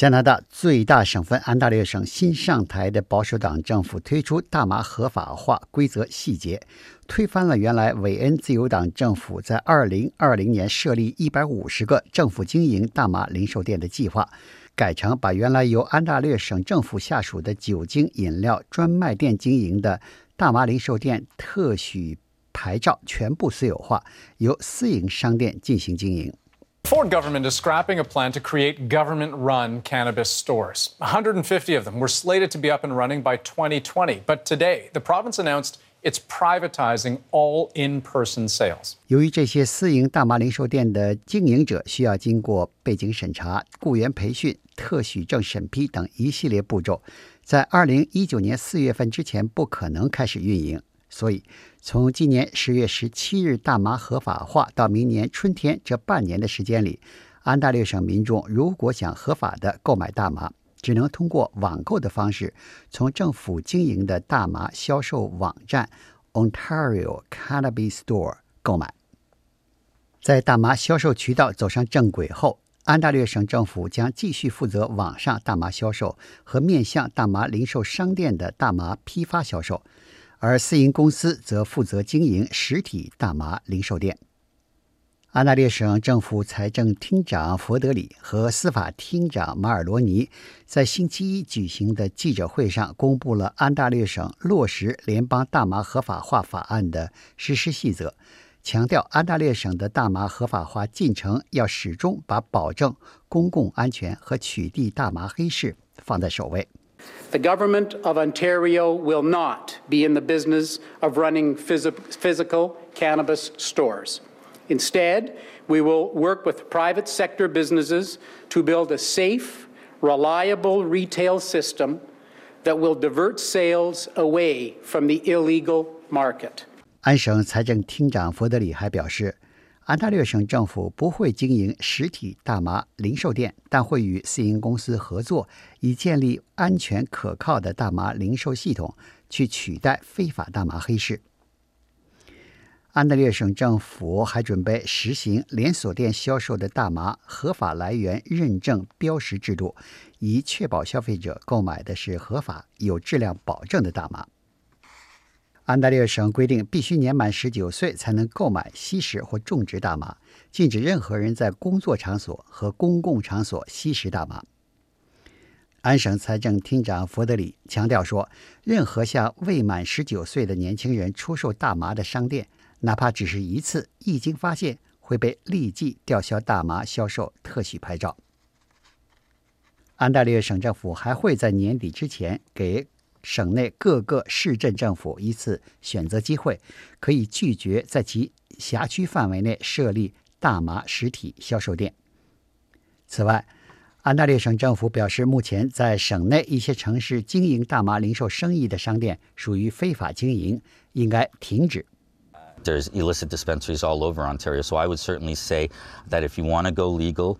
加拿大最大省份安大略省新上台的保守党政府推出大麻合法化规则细节，推翻了原来韦恩自由党政府在二零二零年设立一百五十个政府经营大麻零售店的计划，改成把原来由安大略省政府下属的酒精饮料专卖店经营的大麻零售店特许牌照全部私有化，由私营商店进行经营。Ford government is scrapping a plan to create government run cannabis stores. 150 of them were slated to be up and running by 2020. But today, the province announced it's privatizing all in person sales. 由于这些私营大麻零售店的经营者需要经过背景审查、雇员培训、特许证审批等一系列步骤，在二零一九年四月份之前不可能开始运营。 所以，从今年十月十七日大麻合法化到明年春天这半年的时间里，安大略省民众如果想合法的购买大麻，只能通过网购的方式，从政府经营的大麻销售网站 Ontario Cannabis Store 购买。在大麻销售渠道走上正轨后，安大略省政府将继续负责网上大麻销售和面向大麻零售商店的大麻批发销售。而私营公司则负责经营实体大麻零售店。安大略省政府财政厅长佛德里和司法厅长马尔罗尼在星期一举行的记者会上公布了安大略省落实联邦大麻合法化法案的实施细则，强调安大略省的大麻合法化进程要始终把保证公共安全和取缔大麻黑市放在首位。The government of Ontario will not be in the business of running phys- physical cannabis stores. Instead, we will work with private sector businesses to build a safe, reliable retail system that will divert sales away from the illegal market. 安省财政厅长佛德里还表示， 安大略省政府不会经营实体大麻零售店，但会与私营公司合作，以建立安全可靠的大麻零售系统，去取代非法大麻黑市。安大略省政府还准备实行连锁店销售的大麻合法来源认证标识制度，以确保消费者购买的是合法、有质量保证的大麻。安大略省规定，必须年满十九岁才能购买、吸食或种植大麻，禁止任何人在工作场所和公共场所吸食大麻。安省财政厅长佛德里强调说，任何向未满十九岁的年轻人出售大麻的商店，哪怕只是一次，一经发现，会被立即吊销大麻销售特许牌照。安大略省政府还会在年底之前给。省内各个市镇政府一次选择机会，可以拒绝在其辖区范围内设立大麻实体销售店。此外，安大略省政府表示，目前在省内一些城市经营大麻零售生意的商店属于非法经营，应该停止。There's illicit dispensaries all over Ontario, so I would certainly say that if you want to go legal,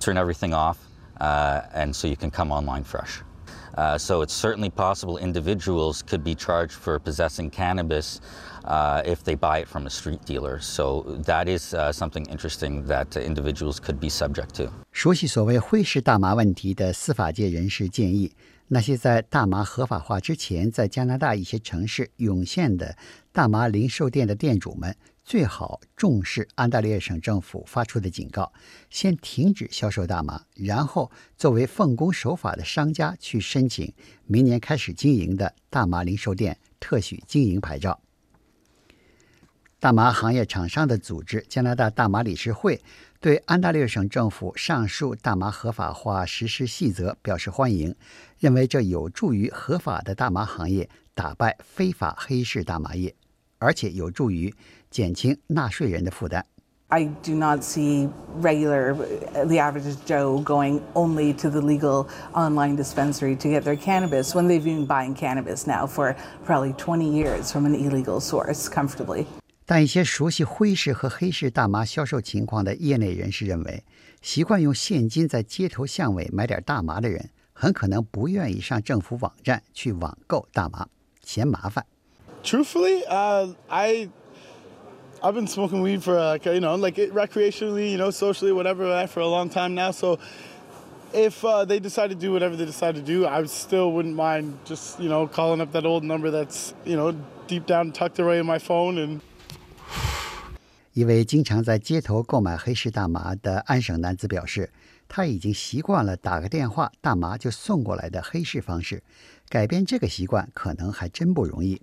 turn everything off, uh, and so you can come online fresh. Uh, so it's certainly possible individuals could be charged for possessing cannabis uh, if they buy it from a street dealer. So that is uh, something interesting that individuals could be subject to. 熟悉所谓灰市大麻问题的司法界人士建议， 那些在大麻合法化之前在加拿大一些城市涌现的大麻零售店的店主们。最好重视安大略省政府发出的警告，先停止销售大麻，然后作为奉公守法的商家去申请明年开始经营的大麻零售店特许经营牌照。大麻行业厂商的组织加拿大大麻理事会对安大略省政府上述大麻合法化实施细则表示欢迎，认为这有助于合法的大麻行业打败非法黑市大麻业，而且有助于。减轻纳税人的负担。I do not see regular, the average Joe going only to the legal online dispensary to get their cannabis when they've been buying cannabis now for probably 20 years from an illegal source comfortably. 但一些熟悉灰市和黑市大麻销售情况的业内人士认为，习惯用现金在街头巷尾买点大麻的人，很可能不愿意上政府网站去网购大麻，嫌麻烦。Truthfully, uh, I I've been smoking weed for uh, you know like recreationally, you know, socially, whatever, for a long time now. So if uh, they decide to do whatever they decide to do, I still wouldn't mind just you know calling up that old number that's you know deep down tucked away in my phone and. 一位经常在街头购买黑市大麻的安省男子表示，他已经习惯了打个电话，大麻就送过来的黑市方式。改变这个习惯可能还真不容易。